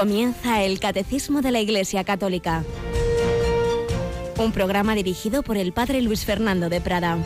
Comienza el Catecismo de la Iglesia Católica. Un programa dirigido por el Padre Luis Fernando de Prada.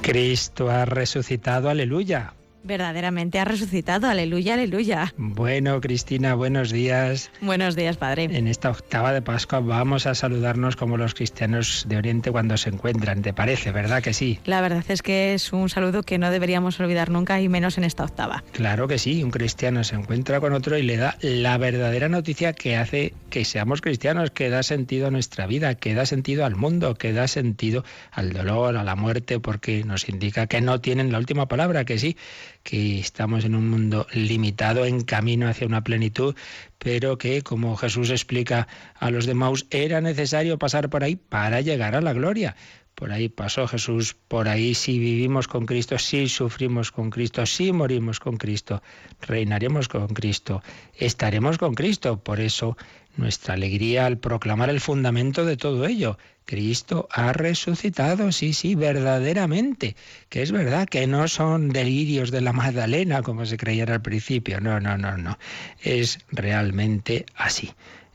Cristo ha resucitado, aleluya verdaderamente ha resucitado. Aleluya, aleluya. Bueno, Cristina, buenos días. Buenos días, Padre. En esta octava de Pascua vamos a saludarnos como los cristianos de Oriente cuando se encuentran. ¿Te parece, verdad que sí? La verdad es que es un saludo que no deberíamos olvidar nunca y menos en esta octava. Claro que sí, un cristiano se encuentra con otro y le da la verdadera noticia que hace que seamos cristianos, que da sentido a nuestra vida, que da sentido al mundo, que da sentido al dolor, a la muerte, porque nos indica que no tienen la última palabra, que sí, que estamos en un mundo limitado, en camino hacia una plenitud, pero que, como Jesús explica a los de Maus, era necesario pasar por ahí para llegar a la gloria. Por ahí pasó Jesús, por ahí si vivimos con Cristo, si sufrimos con Cristo, si morimos con Cristo, reinaremos con Cristo, estaremos con Cristo. Por eso nuestra alegría al proclamar el fundamento de todo ello. Cristo ha resucitado, sí, sí, verdaderamente, que es verdad que no son delirios de la Magdalena como se creía al principio, no, no, no, no, es realmente así.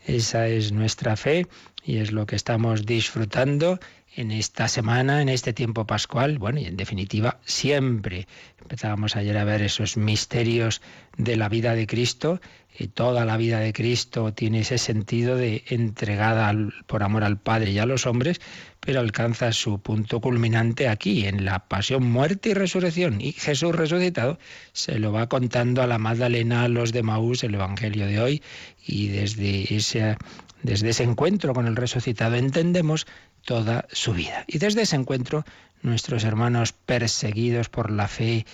Esa es nuestra fe y es lo que estamos disfrutando en esta semana, en este tiempo pascual, bueno, y en definitiva siempre. Empezábamos ayer a ver esos misterios de la vida de Cristo, y toda la vida de Cristo tiene ese sentido de entregada por amor al Padre y a los hombres, pero alcanza su punto culminante aquí, en la pasión, muerte y resurrección. Y Jesús resucitado se lo va contando a la Magdalena, a los de Maús, el Evangelio de hoy, y desde ese, desde ese encuentro con el resucitado entendemos toda su vida. Y desde ese encuentro, nuestros hermanos perseguidos por la fe,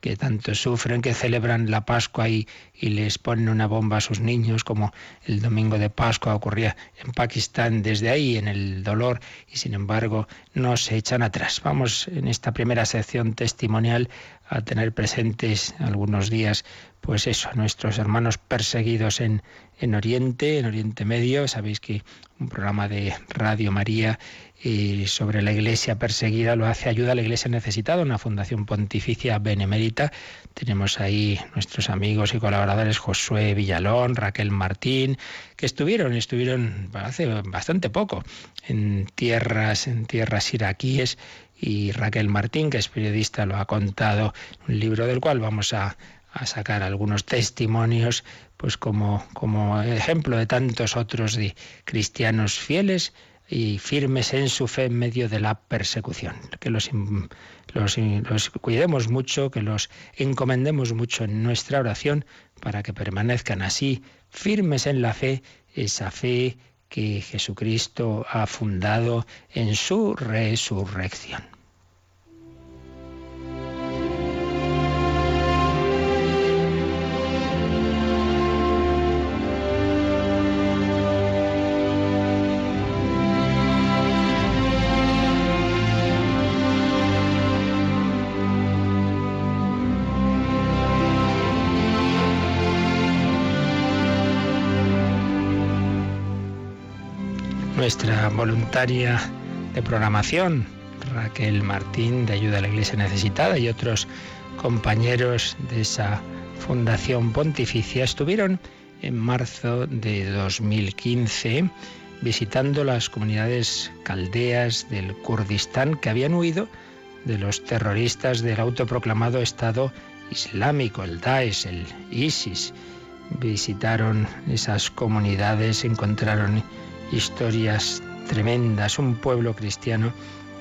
que tanto sufren, que celebran la Pascua y, les ponen una bomba a sus niños, como el domingo de Pascua ocurría en Pakistán, desde ahí en el dolor, y sin embargo no se echan atrás. Vamos en esta primera sección testimonial a tener presentes algunos días, pues eso, nuestros hermanos perseguidos en, en Oriente, en Oriente Medio. Sabéis que un programa de Radio María y sobre la iglesia perseguida lo hace Ayuda a la Iglesia Necesitada, una fundación pontificia benemérita. Tenemos ahí nuestros amigos y colaboradores Josué Villalón, Raquel Martín, que estuvieron, estuvieron hace bastante poco en tierras, en tierras iraquíes y Raquel Martín, que es periodista, lo ha contado, un libro del cual vamos a, a sacar algunos testimonios, pues como, como ejemplo de tantos otros de cristianos fieles y firmes en su fe en medio de la persecución. Que los, los, los, cuidemos mucho, que los encomendemos mucho en nuestra oración para que permanezcan así, firmes en la fe, esa fe que Jesucristo ha fundado en su resurrección. Voluntaria de programación, Raquel Martín, de Ayuda a la Iglesia Necesitada, y otros compañeros de esa Fundación Pontificia estuvieron en marzo de 2015 visitando las comunidades caldeas del Kurdistán que habían huido de los terroristas del autoproclamado Estado Islámico, el Daesh, el ISIS. Visitaron esas comunidades, encontraron historias tremendas, un pueblo cristiano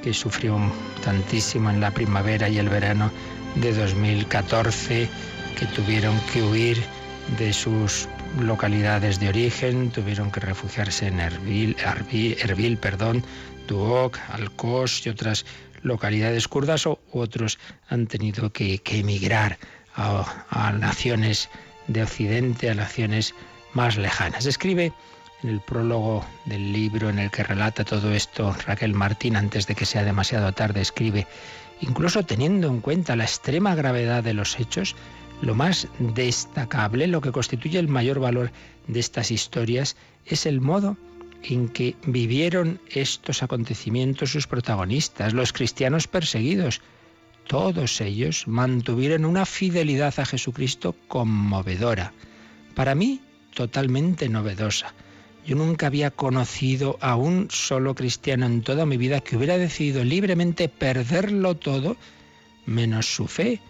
que sufrió tantísimo en la primavera y el verano de 2014, que tuvieron que huir de sus localidades de origen, tuvieron que refugiarse en Erbil, Erbil, perdón, Duok, Alcos y otras localidades kurdas, o otros han tenido que, emigrar a, a naciones de Occidente, a naciones más lejanas. Escribe en el prólogo del libro en el que relata todo esto, Raquel Martín, antes de que sea demasiado tarde, escribe, incluso teniendo en cuenta la extrema gravedad de los hechos, Lo más destacable, lo que constituye el mayor valor de estas historias, es el modo en que vivieron estos acontecimientos sus protagonistas, los cristianos perseguidos. Todos ellos mantuvieron una fidelidad a Jesucristo conmovedora. Para mí, totalmente novedosa. Yo nunca había conocido a un solo cristiano en toda mi vida que hubiera decidido libremente perderlo todo menos su fe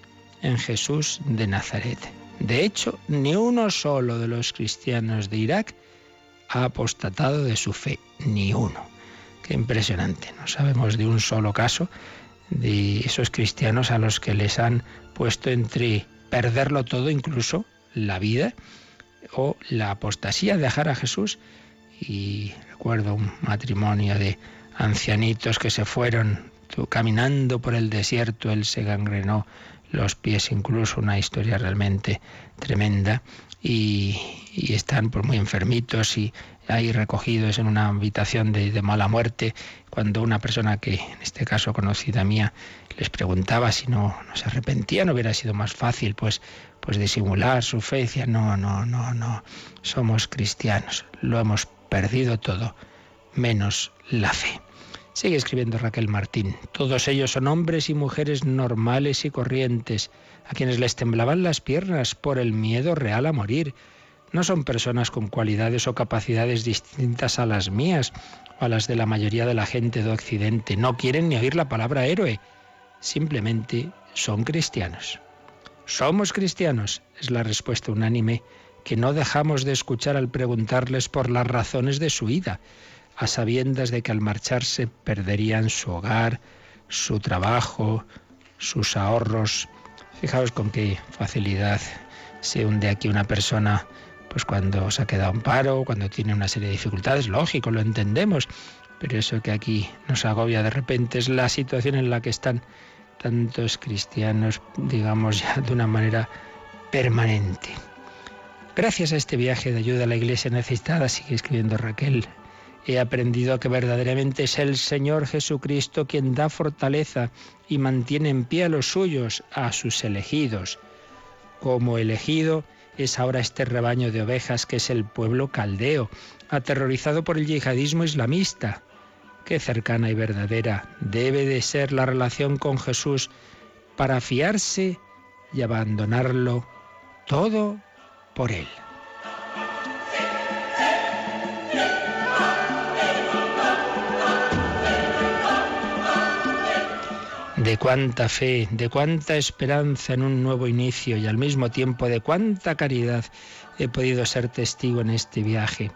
en Jesús de Nazaret. De hecho, ni uno solo de los cristianos de Irak ha apostatado de su fe, ni uno. Qué impresionante, no sabemos de un solo caso de esos cristianos a los que les han puesto entre perderlo todo, incluso la vida, o la apostasía, dejar a Jesús. Y recuerdo un matrimonio de ancianitos que se fueron caminando por el desierto, él se gangrenó los pies, incluso una historia realmente tremenda, y, están muy enfermitos y ahí recogidos en una habitación de, mala muerte, cuando una persona que, en este caso conocida mía, les preguntaba si no, no se arrepentían, hubiera sido más fácil pues, pues disimular su fe, decía, no, no, no, no, somos cristianos, lo hemos perdido todo, menos la fe. Sigue escribiendo Raquel Martín. Todos ellos son hombres y mujeres normales y corrientes, a quienes les temblaban las piernas por el miedo real a morir. No son personas con cualidades o capacidades distintas a las mías o a las de la mayoría de la gente de Occidente. No quieren ni oír la palabra héroe. Simplemente son cristianos. Somos cristianos, es la respuesta unánime que no dejamos de escuchar al preguntarles por las razones de su ida a sabiendas de que al marcharse perderían su hogar, su trabajo, sus ahorros. Fijaos con qué facilidad se hunde aquí una persona, pues cuando se ha quedado en paro, cuando tiene una serie de dificultades, lógico, lo entendemos, pero eso que aquí nos agobia de repente es la situación en la que están tantos cristianos, digamos ya de una manera permanente. Gracias a este viaje de ayuda a la iglesia necesitada, sigue escribiendo Raquel, He aprendido que verdaderamente es el Señor Jesucristo quien da fortaleza y mantiene en pie a los suyos, a sus elegidos. Como elegido es ahora este rebaño de ovejas que es el pueblo caldeo, aterrorizado por el yihadismo islamista. Qué cercana y verdadera debe de ser la relación con Jesús para fiarse y abandonarlo todo por Él. de cuánta fe, de cuánta esperanza en un nuevo inicio y al mismo tiempo de cuánta caridad he podido ser testigo en este viaje.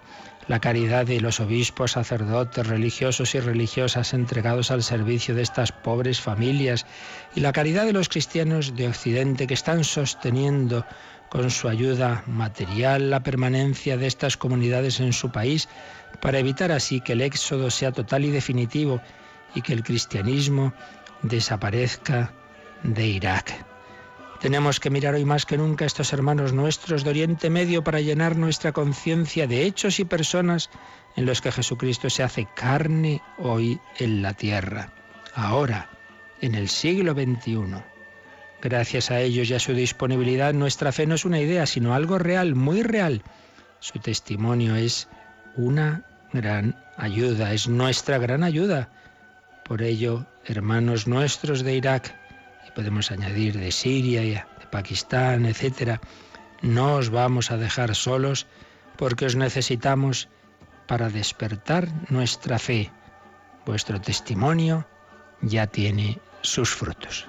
La caridad de los obispos, sacerdotes, religiosos y religiosas entregados al servicio de estas pobres familias y la caridad de los cristianos de Occidente que están sosteniendo con su ayuda material la permanencia de estas comunidades en su país para evitar así que el éxodo sea total y definitivo y que el cristianismo desaparezca de Irak. Tenemos que mirar hoy más que nunca a estos hermanos nuestros de Oriente Medio para llenar nuestra conciencia de hechos y personas en los que Jesucristo se hace carne hoy en la tierra, ahora, en el siglo XXI. Gracias a ellos y a su disponibilidad, nuestra fe no es una idea, sino algo real, muy real. Su testimonio es una gran ayuda, es nuestra gran ayuda. Por ello, hermanos nuestros de Irak, y podemos añadir de Siria, de Pakistán, etc., no os vamos a dejar solos porque os necesitamos para despertar nuestra fe. Vuestro testimonio ya tiene sus frutos.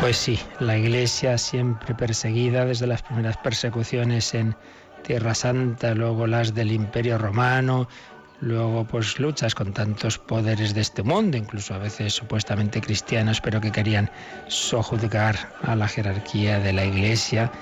Pues sí, la Iglesia siempre perseguida desde las primeras persecuciones en Tierra Santa, luego las del Imperio Romano, luego pues luchas con tantos poderes de este mundo, incluso a veces supuestamente cristianos, pero que querían sojuzgar a la jerarquía de la Iglesia.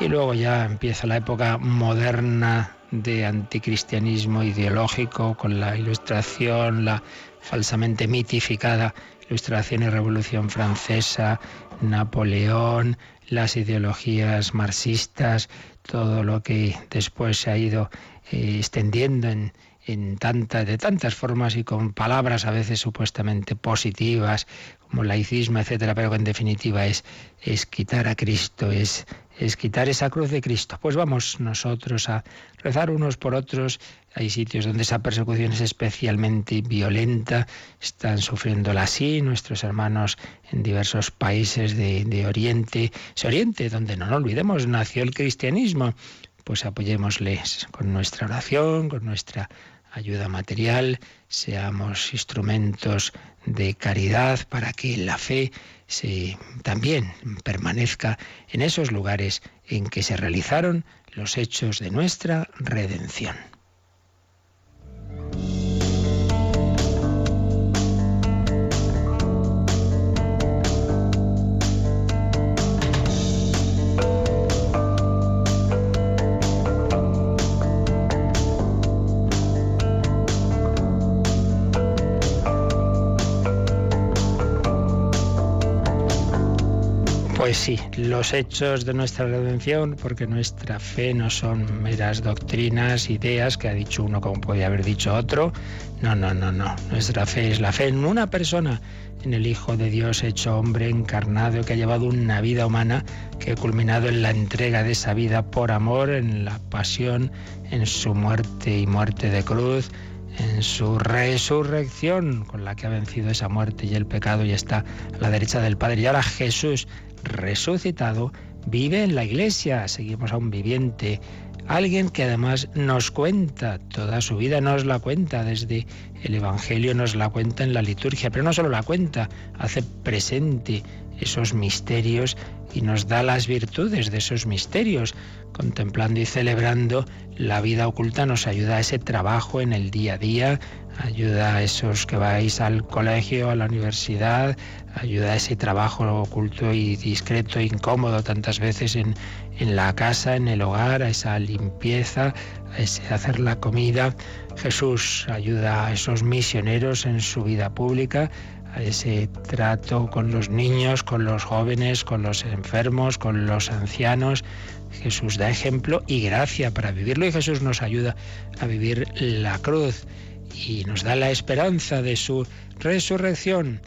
Y luego ya empieza la época moderna de anticristianismo ideológico con la ilustración, la falsamente mitificada Ilustración y Revolución Francesa, Napoleón, las ideologías marxistas, todo lo que después se ha ido eh, extendiendo en, en tantas, de tantas formas y con palabras a veces supuestamente positivas, como laicismo, etcétera, pero que en definitiva es, es quitar a Cristo, es, es quitar esa cruz de Cristo. Pues vamos nosotros a rezar unos por otros. Hay sitios donde esa persecución es especialmente violenta, están sufriéndola así nuestros hermanos en diversos países de, de Oriente, ese Oriente donde no nos olvidemos nació el cristianismo. Pues apoyémosles con nuestra oración, con nuestra ayuda material, seamos instrumentos de caridad para que la fe se, también permanezca en esos lugares en que se realizaron los hechos de nuestra redención. Sí, los hechos de nuestra redención, porque nuestra fe no son meras doctrinas, ideas que ha dicho uno como podía haber dicho otro. No, no, no, no. Nuestra fe es la fe en una persona, en el Hijo de Dios hecho hombre, encarnado, que ha llevado una vida humana, que ha culminado en la entrega de esa vida por amor, en la pasión, en su muerte y muerte de cruz, en su resurrección, con la que ha vencido esa muerte y el pecado y está a la derecha del Padre. Y ahora Jesús resucitado, vive en la iglesia, seguimos a un viviente, alguien que además nos cuenta toda su vida, nos la cuenta desde el Evangelio, nos la cuenta en la liturgia, pero no solo la cuenta, hace presente esos misterios y nos da las virtudes de esos misterios. Contemplando y celebrando la vida oculta nos ayuda a ese trabajo en el día a día, ayuda a esos que vais al colegio, a la universidad, ayuda a ese trabajo oculto y discreto, incómodo tantas veces en, en la casa, en el hogar, a esa limpieza, a ese hacer la comida. Jesús ayuda a esos misioneros en su vida pública, a ese trato con los niños, con los jóvenes, con los enfermos, con los ancianos. Jesús da ejemplo y gracia para vivirlo y Jesús nos ayuda a vivir la cruz y nos da la esperanza de su resurrección.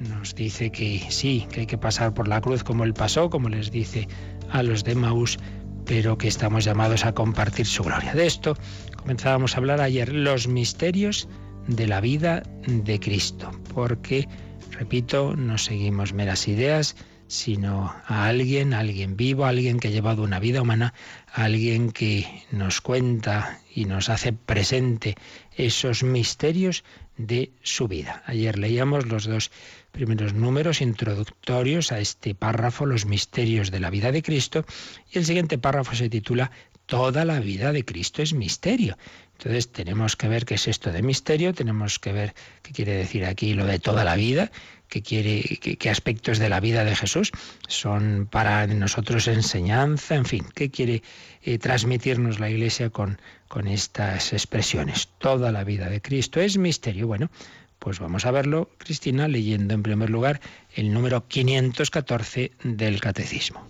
Nos dice que sí, que hay que pasar por la cruz como Él pasó, como les dice a los de Maús, pero que estamos llamados a compartir su gloria. De esto comenzábamos a hablar ayer, los misterios de la vida de Cristo, porque, repito, no seguimos meras ideas, sino a alguien, a alguien vivo, a alguien que ha llevado una vida humana, a alguien que nos cuenta y nos hace presente esos misterios de su vida. Ayer leíamos los dos primeros números introductorios a este párrafo, los misterios de la vida de Cristo, y el siguiente párrafo se titula Toda la vida de Cristo es misterio. Entonces tenemos que ver qué es esto de misterio, tenemos que ver qué quiere decir aquí lo de toda la vida, qué, quiere, qué, aspectos de la vida de Jesús son para nosotros enseñanza, en fin, qué quiere eh, transmitirnos la Iglesia con, con estas expresiones. Toda la vida de Cristo es misterio. Bueno, pues vamos a verlo, Cristina, leyendo en primer lugar el número 514 del Catecismo.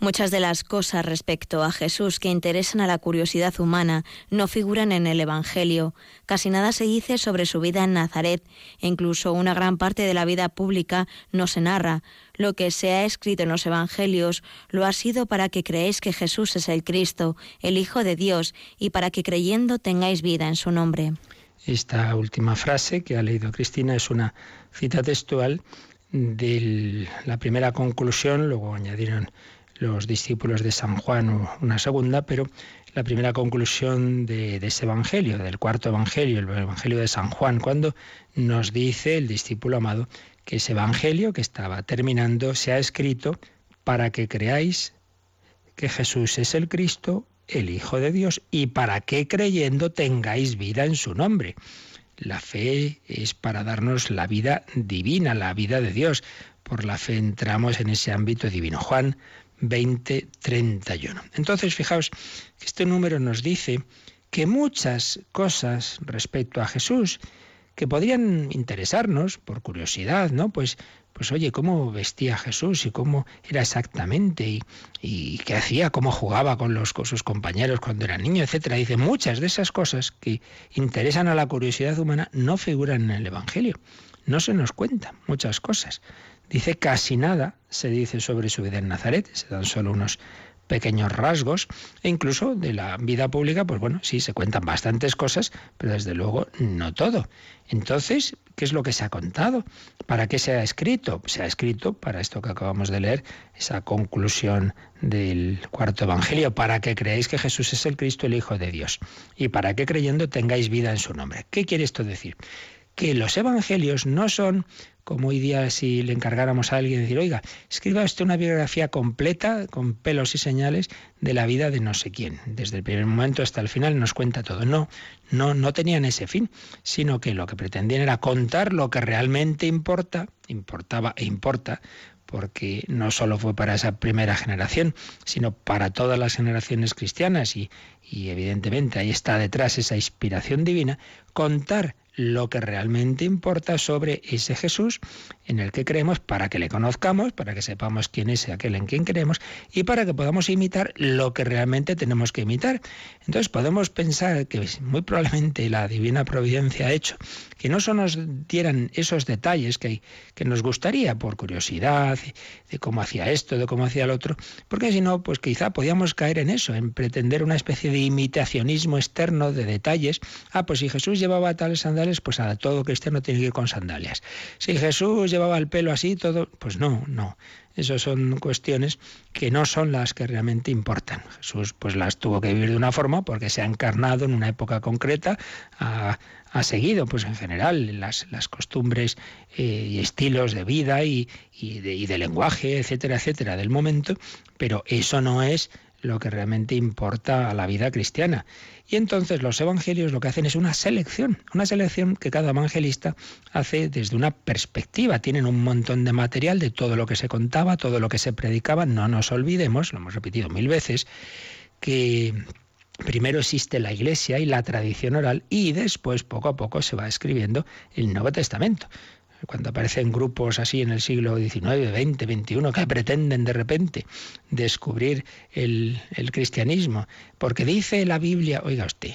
Muchas de las cosas respecto a Jesús que interesan a la curiosidad humana no figuran en el Evangelio. Casi nada se dice sobre su vida en Nazaret e incluso una gran parte de la vida pública no se narra. Lo que se ha escrito en los Evangelios lo ha sido para que creéis que Jesús es el Cristo, el Hijo de Dios, y para que creyendo tengáis vida en su nombre. Esta última frase que ha leído Cristina es una cita textual de la primera conclusión, luego añadieron los discípulos de San Juan una segunda, pero la primera conclusión de, ese Evangelio, del cuarto Evangelio, el Evangelio de San Juan, cuando nos dice el discípulo amado que ese Evangelio que estaba terminando se ha escrito para que creáis que Jesús es el Cristo, el Hijo de Dios, y para que creyendo tengáis vida en su nombre. La fe es para darnos la vida divina, la vida de Dios. Por la fe entramos en ese ámbito divino. Juan 2031. Entonces, fijaos que este número nos dice que muchas cosas respecto a Jesús que podrían interesarnos por curiosidad, ¿no? Pues pues oye, cómo vestía Jesús y cómo era exactamente y, qué hacía, cómo jugaba con, con sus compañeros cuando era niño, etcétera. Dice, muchas de esas cosas que interesan a la curiosidad humana no figuran en el Evangelio. No se nos cuentan muchas cosas. Dice casi nada se dice sobre su vida en Nazaret, se dan solo unos pequeños rasgos e incluso de la vida pública, pues bueno, sí, se cuentan bastantes cosas, pero desde luego no todo. Entonces, ¿qué es lo que se ha contado? ¿Para qué se ha escrito? Se ha escrito para esto que acabamos de leer, esa conclusión del cuarto Evangelio, para que creáis que Jesús es el Cristo, el Hijo de Dios, y para que creyendo tengáis vida en su nombre. ¿Qué quiere esto decir? Que los Evangelios no son como hoy día si le encargáramos a alguien decir, oiga, escriba usted una biografía completa, con pelos y señales, de la vida de no sé quién. Desde el primer momento hasta el final nos cuenta todo. No, no, no tenían ese fin, sino que lo que pretendían era contar lo que realmente importa, importaba e importa, porque no solo fue para esa primera generación, sino para todas las generaciones cristianas y, y evidentemente ahí está detrás esa inspiración divina, contar lo que realmente importa sobre ese Jesús en el que creemos para que le conozcamos, para que sepamos quién es aquel en quien creemos y para que podamos imitar lo que realmente tenemos que imitar. Entonces podemos pensar que muy probablemente la divina providencia ha hecho que no solo nos dieran esos detalles que, nos gustaría por curiosidad de cómo hacía esto, de cómo hacía el otro, porque si no, pues quizá podíamos caer en eso, en pretender una especie de imitacionismo externo de detalles. Ah, pues si Jesús llevaba tales pues a todo cristiano tiene que ir con sandalias. Si Jesús llevaba el pelo así, todo, pues no, no. Esas son cuestiones que no son las que realmente importan. Jesús pues las tuvo que vivir de una forma porque se ha encarnado en una época concreta, ha, seguido pues en general las, costumbres eh, y estilos de vida y, y de lenguaje, etcétera, etcétera, del momento, pero eso no es lo que realmente importa a la vida cristiana. Y entonces los evangelios lo que hacen es una selección, una selección que cada evangelista hace desde una perspectiva. Tienen un montón de material de todo lo que se contaba, todo lo que se predicaba. No nos olvidemos, lo hemos repetido mil veces, que primero existe la iglesia y la tradición oral y después poco a poco se va escribiendo el Nuevo Testamento cuando aparecen grupos así en el siglo XIX, XX, XXI, que pretenden de repente descubrir el, el cristianismo, porque dice la Biblia, oiga usted,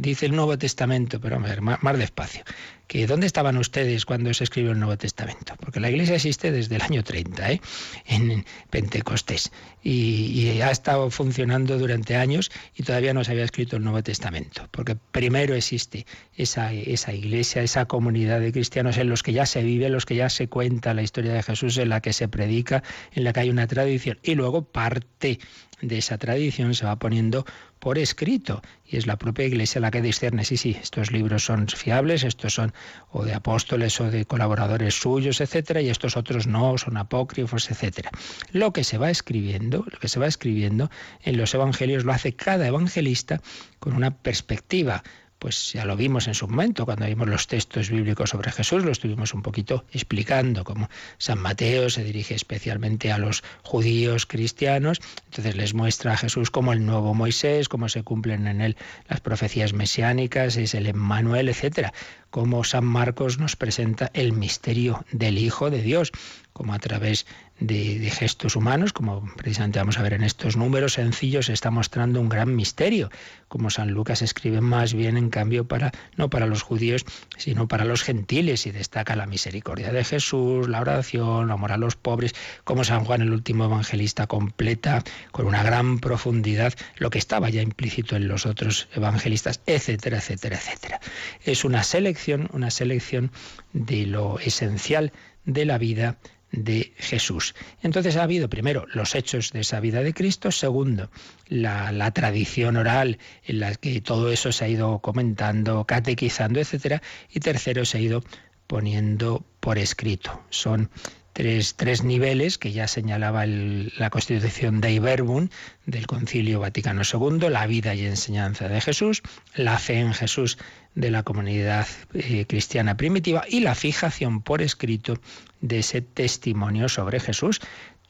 dice el Nuevo Testamento, pero ver, más, más, despacio, que ¿dónde estaban ustedes cuando se escribió el Nuevo Testamento? Porque la Iglesia existe desde el año 30, ¿eh? en Pentecostés, y, ha estado funcionando durante años y todavía no se había escrito el Nuevo Testamento, porque primero existe esa, esa Iglesia, esa comunidad de cristianos en los que ya se vive, en los que ya se cuenta la historia de Jesús, en la que se predica, en la que hay una tradición, y luego parte de esa tradición se va poniendo por escrito y es la propia Iglesia la que discierne, sí, sí, estos libros son fiables, estos son o de apóstoles o de colaboradores suyos, etcétera, y estos otros no, son apócrifos, etcétera. Lo que se va escribiendo, lo que se va escribiendo en los evangelios lo hace cada evangelista con una perspectiva pues ya lo vimos en su momento, cuando vimos los textos bíblicos sobre Jesús, lo estuvimos un poquito explicando, como San Mateo se dirige especialmente a los judíos cristianos, entonces les muestra a Jesús como el nuevo Moisés, cómo se cumplen en él las profecías mesiánicas, es el Emmanuel, etcétera, como San Marcos nos presenta el misterio del Hijo de Dios, como a través de, gestos humanos, como precisamente vamos a ver en estos números sencillos, está mostrando un gran misterio, como San Lucas escribe más bien en cambio para no para los judíos, sino para los gentiles y destaca la misericordia de Jesús, la oración, el amor a los pobres, como San Juan el último evangelista completa con una gran profundidad lo que estaba ya implícito en los otros evangelistas, etcétera, etcétera, etcétera. Es una selección, una selección de lo esencial de la vida de Jesús. Entonces ha habido primero los hechos de esa vida de Cristo, segundo la, tradición oral en la que todo eso se ha ido comentando, catequizando, etcétera, y tercero se ha ido poniendo por escrito. Son tres, tres niveles que ya señalaba la Constitución de Iberbun del Concilio Vaticano II, la vida y enseñanza de Jesús, la fe en Jesús de la comunidad eh, cristiana primitiva y la fijación por escrito de ese testimonio sobre Jesús.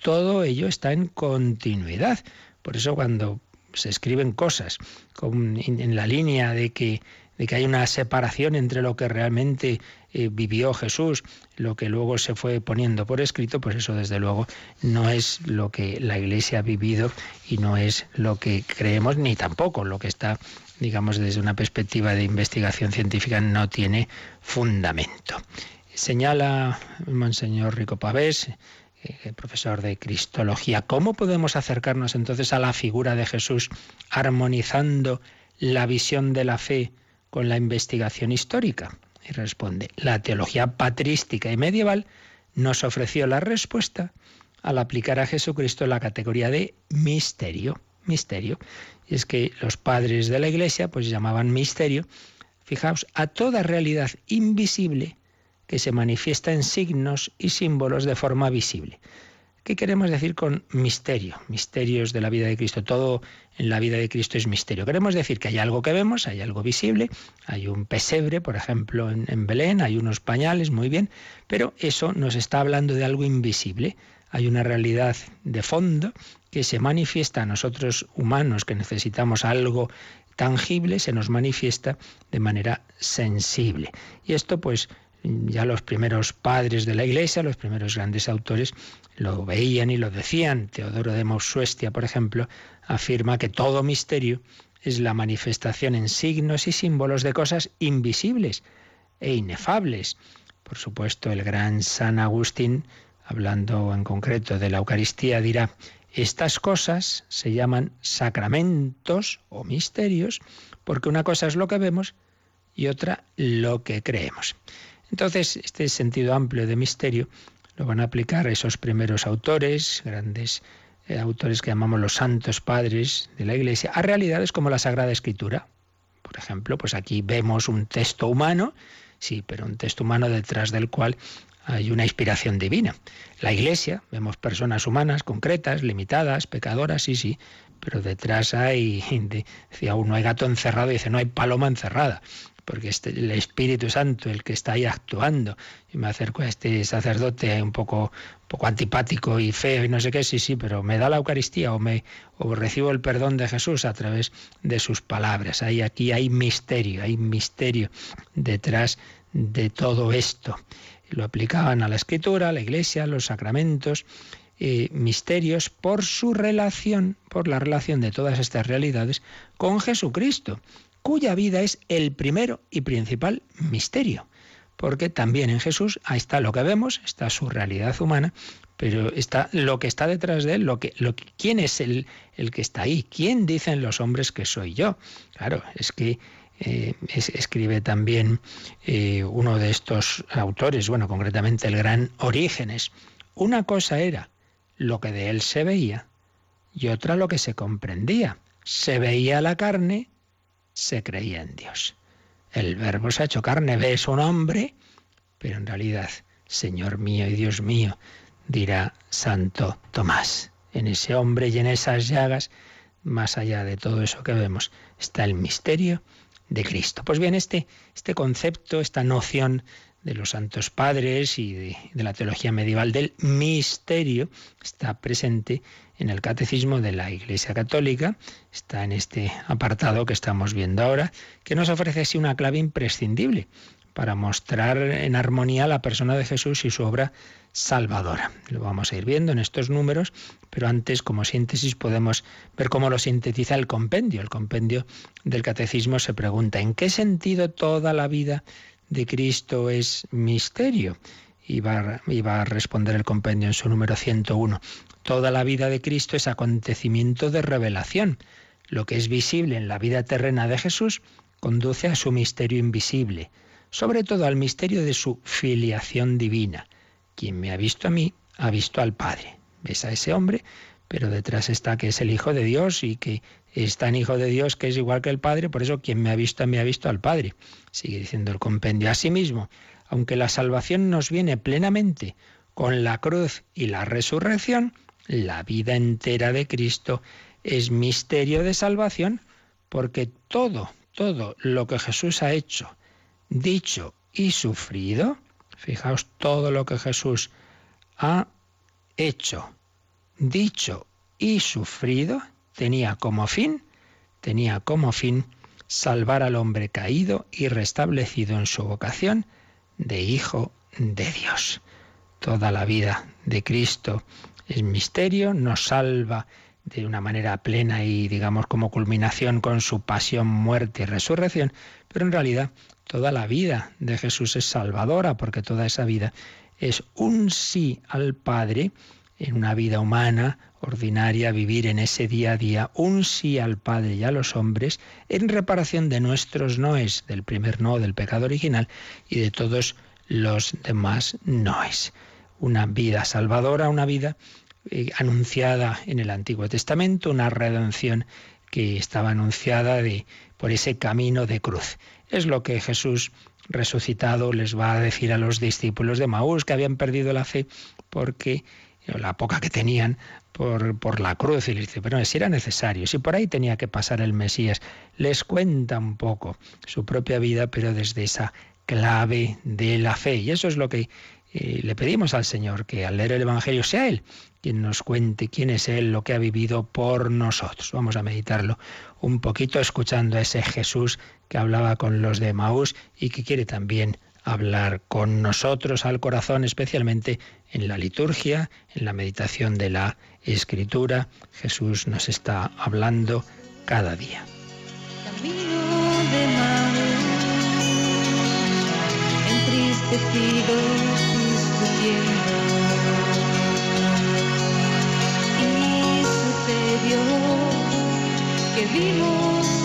Todo ello está en continuidad. Por eso cuando se escriben cosas en la línea de que de que hay una separación entre lo que realmente eh, vivió Jesús, lo que luego se fue poniendo por escrito, pues eso desde luego no es lo que la Iglesia ha vivido y no es lo que creemos, ni tampoco lo que está, digamos, desde una perspectiva de investigación científica no tiene fundamento. Señala Monseñor Rico Pavés, eh, profesor de Cristología, ¿cómo podemos acercarnos entonces a la figura de Jesús armonizando la visión de la fe con la investigación histórica? Y responde, la teología patrística y medieval nos ofreció la respuesta al aplicar a Jesucristo la categoría de misterio. Misterio. Y es que los padres de la Iglesia pues llamaban misterio, fijaos, a toda realidad invisible que se manifiesta en signos y símbolos de forma visible. ¿Qué queremos decir con misterio? Misterios de la vida de Cristo. Todo en la vida de Cristo es misterio. Queremos decir que hay algo que vemos, hay algo visible, hay un pesebre, por ejemplo, en, Belén, hay unos pañales, muy bien, pero eso nos está hablando de algo invisible. Hay una realidad de fondo que se manifiesta a nosotros humanos que necesitamos algo tangible, se nos manifiesta de manera sensible. Y esto pues ya los primeros padres de la Iglesia, los primeros grandes autores, lo veían y lo decían. Teodoro de Mausuestia, por ejemplo, afirma que todo misterio es la manifestación en signos y símbolos de cosas invisibles e inefables. Por supuesto, el gran San Agustín, hablando en concreto de la Eucaristía, dirá, estas cosas se llaman sacramentos o misterios porque una cosa es lo que vemos y otra lo que creemos. Entonces, este sentido amplio de misterio lo van a aplicar esos primeros autores, grandes autores que llamamos los santos padres de la Iglesia, a realidades como la Sagrada Escritura. Por ejemplo, pues aquí vemos un texto humano, sí, pero un texto humano detrás del cual hay una inspiración divina. La Iglesia, vemos personas humanas, concretas, limitadas, pecadoras, sí, sí, pero detrás hay, decía uno, hay gato encerrado, y dice, no hay paloma encerrada porque este, el Espíritu Santo, el que está ahí actuando, y me acerco a este sacerdote un poco, poco antipático y feo y no sé qué, sí, sí, pero me da la Eucaristía o, me, o recibo el perdón de Jesús a través de sus palabras. Ahí, aquí hay misterio, hay misterio detrás de todo esto. Lo aplicaban a la escritura, a la iglesia, a los sacramentos, eh, misterios por su relación, por la relación de todas estas realidades con Jesucristo cuya vida es el primero y principal misterio. Porque también en Jesús ahí está lo que vemos, está su realidad humana, pero está lo que está detrás de él, lo que, quién es el, el que está ahí, quién dicen los hombres que soy yo. Claro, es que eh, escribe también eh, uno de estos autores, bueno, concretamente el gran Orígenes. Una cosa era lo que de él se veía y otra lo que se comprendía. Se veía la carne se creía en Dios. El verbo se ha hecho carne, ves un hombre, pero en realidad, Señor mío y Dios mío, dirá Santo Tomás. En ese hombre y en esas llagas, más allá de todo eso que vemos, está el misterio de Cristo. Pues bien, este, este concepto, esta noción de los santos padres y de, la teología medieval del misterio está presente en el catecismo de la Iglesia Católica, está en este apartado que estamos viendo ahora, que nos ofrece así una clave imprescindible para mostrar en armonía la persona de Jesús y su obra salvadora. Lo vamos a ir viendo en estos números, pero antes como síntesis podemos ver cómo lo sintetiza el compendio. El compendio del catecismo se pregunta, ¿en qué sentido toda la vida de Cristo es misterio? Y va, a responder el compendio en su número 101. Toda la vida de Cristo es acontecimiento de revelación. Lo que es visible en la vida terrena de Jesús conduce a su misterio invisible, sobre todo al misterio de su filiación divina. Quien me ha visto a mí, ha visto al Padre. Ves a ese hombre, pero detrás está que es el Hijo de Dios y que es tan Hijo de Dios que es igual que el Padre, por eso quien me ha visto a mí ha visto al Padre. Sigue diciendo el compendio. Asimismo, aunque la salvación nos viene plenamente con la cruz y la resurrección, la vida entera de Cristo es misterio de salvación porque todo, todo lo que Jesús ha hecho, dicho y sufrido, fijaos todo lo que Jesús ha hecho, dicho y sufrido, tenía como fin, tenía como fin salvar al hombre caído y restablecido en su vocación de Hijo de Dios. Toda la vida de Cristo es misterio, nos salva de una manera plena y digamos como culminación con su pasión, muerte y resurrección, pero en realidad toda la vida de Jesús es salvadora porque toda esa vida es un sí al Padre en una vida humana ordinaria, vivir en ese día a día, un sí al Padre y a los hombres en reparación de nuestros noes, del primer no, del pecado original y de todos los demás noes. Una vida salvadora, una vida eh, anunciada en el Antiguo Testamento, una redención que estaba anunciada de, por ese camino de cruz. Es lo que Jesús resucitado les va a decir a los discípulos de Maús que habían perdido la fe porque la poca que tenían por, por, la cruz y les dice, pero si era necesario, si por ahí tenía que pasar el Mesías, les cuenta un poco su propia vida, pero desde esa clave de la fe. Y eso es lo que eh, le pedimos al Señor, que al leer el Evangelio sea Él quien nos cuente quién es Él, lo que ha vivido por nosotros. Vamos a meditarlo un poquito escuchando a ese Jesús que hablaba con los de Maús y que quiere también hablar con nosotros al corazón, especialmente en la liturgia, en la meditación de la escritura. Jesús nos está hablando cada día. Y sucedió que vimos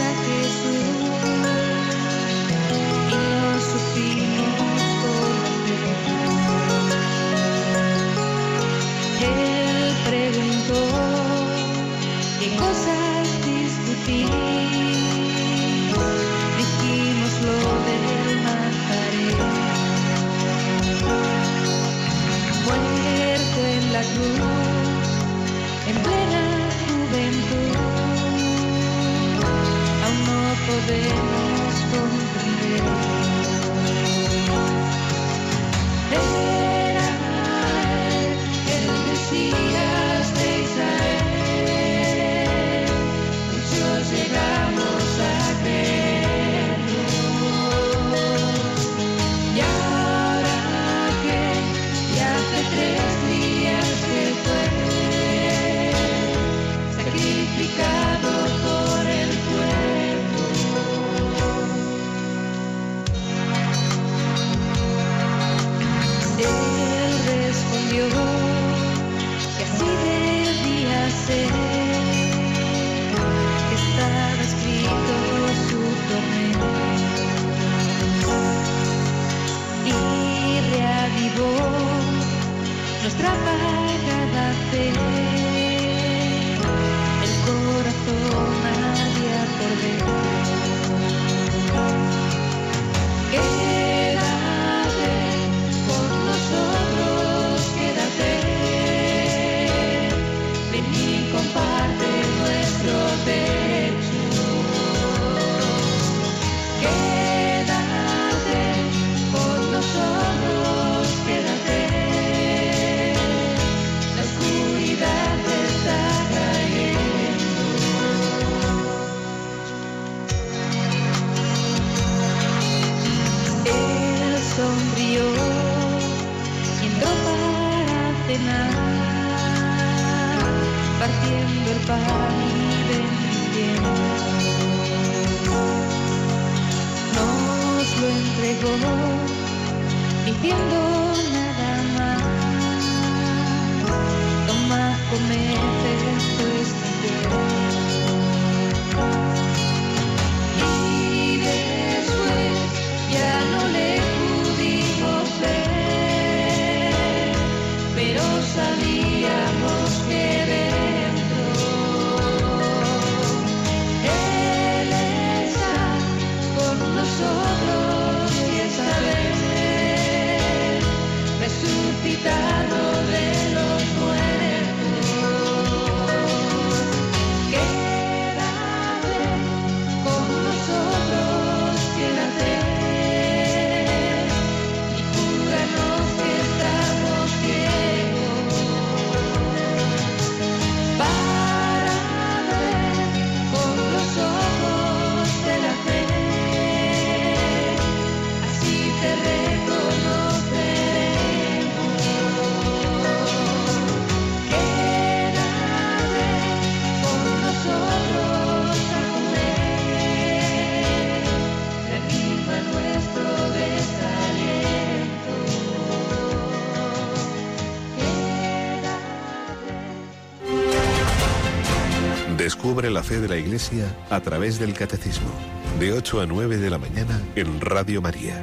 Descubre la fe de la Iglesia a través del Catecismo, de 8 a 9 de la mañana en Radio María.